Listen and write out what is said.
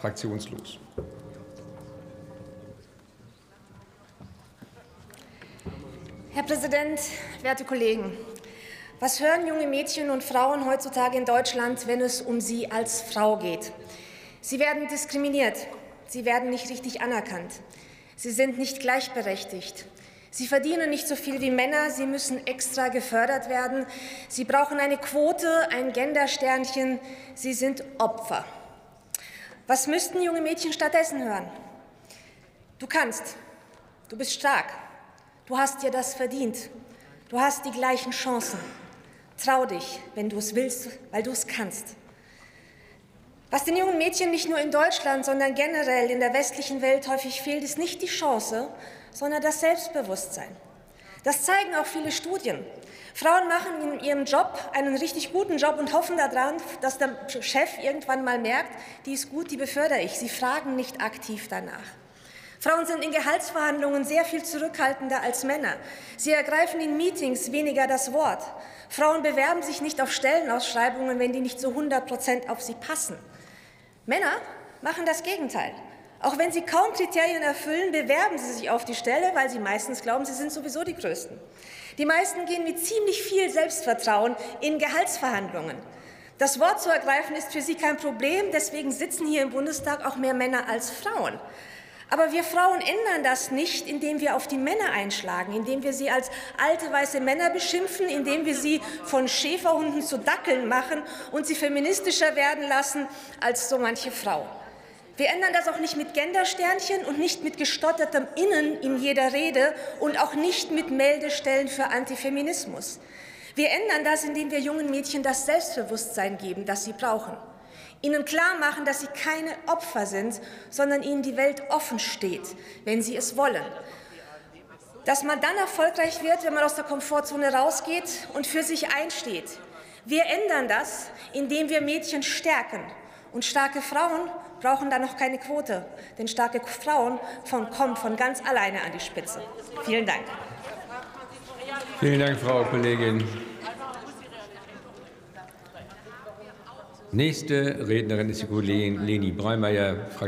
fraktionslos. Herr Präsident, werte Kollegen! Was hören junge Mädchen und Frauen heutzutage in Deutschland, wenn es um sie als Frau geht? Sie werden diskriminiert. Sie werden nicht richtig anerkannt. Sie sind nicht gleichberechtigt. Sie verdienen nicht so viel wie Männer. Sie müssen extra gefördert werden. Sie brauchen eine Quote, ein Gendersternchen. Sie sind Opfer. Was müssten junge Mädchen stattdessen hören? Du kannst. Du bist stark. Du hast dir das verdient. Du hast die gleichen Chancen. Trau dich, wenn du es willst, weil du es kannst. Was den jungen Mädchen nicht nur in Deutschland, sondern generell in der westlichen Welt häufig fehlt, ist nicht die Chance, sondern das Selbstbewusstsein. Das zeigen auch viele Studien. Frauen machen in ihrem Job einen richtig guten Job und hoffen daran, dass der Chef irgendwann mal merkt, die ist gut, die befördere ich. Sie fragen nicht aktiv danach. Frauen sind in Gehaltsverhandlungen sehr viel zurückhaltender als Männer. Sie ergreifen in Meetings weniger das Wort. Frauen bewerben sich nicht auf Stellenausschreibungen, wenn die nicht zu 100 Prozent auf sie passen. Männer machen das Gegenteil. Auch wenn sie kaum Kriterien erfüllen, bewerben sie sich auf die Stelle, weil sie meistens glauben, sie sind sowieso die Größten. Die meisten gehen mit ziemlich viel Selbstvertrauen in Gehaltsverhandlungen. Das Wort zu ergreifen ist für sie kein Problem, deswegen sitzen hier im Bundestag auch mehr Männer als Frauen. Aber wir Frauen ändern das nicht, indem wir auf die Männer einschlagen, indem wir sie als alte weiße Männer beschimpfen, indem wir sie von Schäferhunden zu Dackeln machen und sie feministischer werden lassen als so manche Frau. Wir ändern das auch nicht mit Gendersternchen und nicht mit gestottertem Innen in jeder Rede und auch nicht mit Meldestellen für Antifeminismus. Wir ändern das, indem wir jungen Mädchen das Selbstbewusstsein geben, das sie brauchen ihnen klar machen, dass sie keine Opfer sind, sondern ihnen die Welt offen steht, wenn sie es wollen. Dass man dann erfolgreich wird, wenn man aus der Komfortzone rausgeht und für sich einsteht. Wir ändern das, indem wir Mädchen stärken. Und starke Frauen brauchen da noch keine Quote, denn starke Frauen von, kommen von ganz alleine an die Spitze. Vielen Dank. Vielen Dank, Frau Kollegin. Nächste Rednerin ist die Kollegin Leni Breimeyer, Fraktion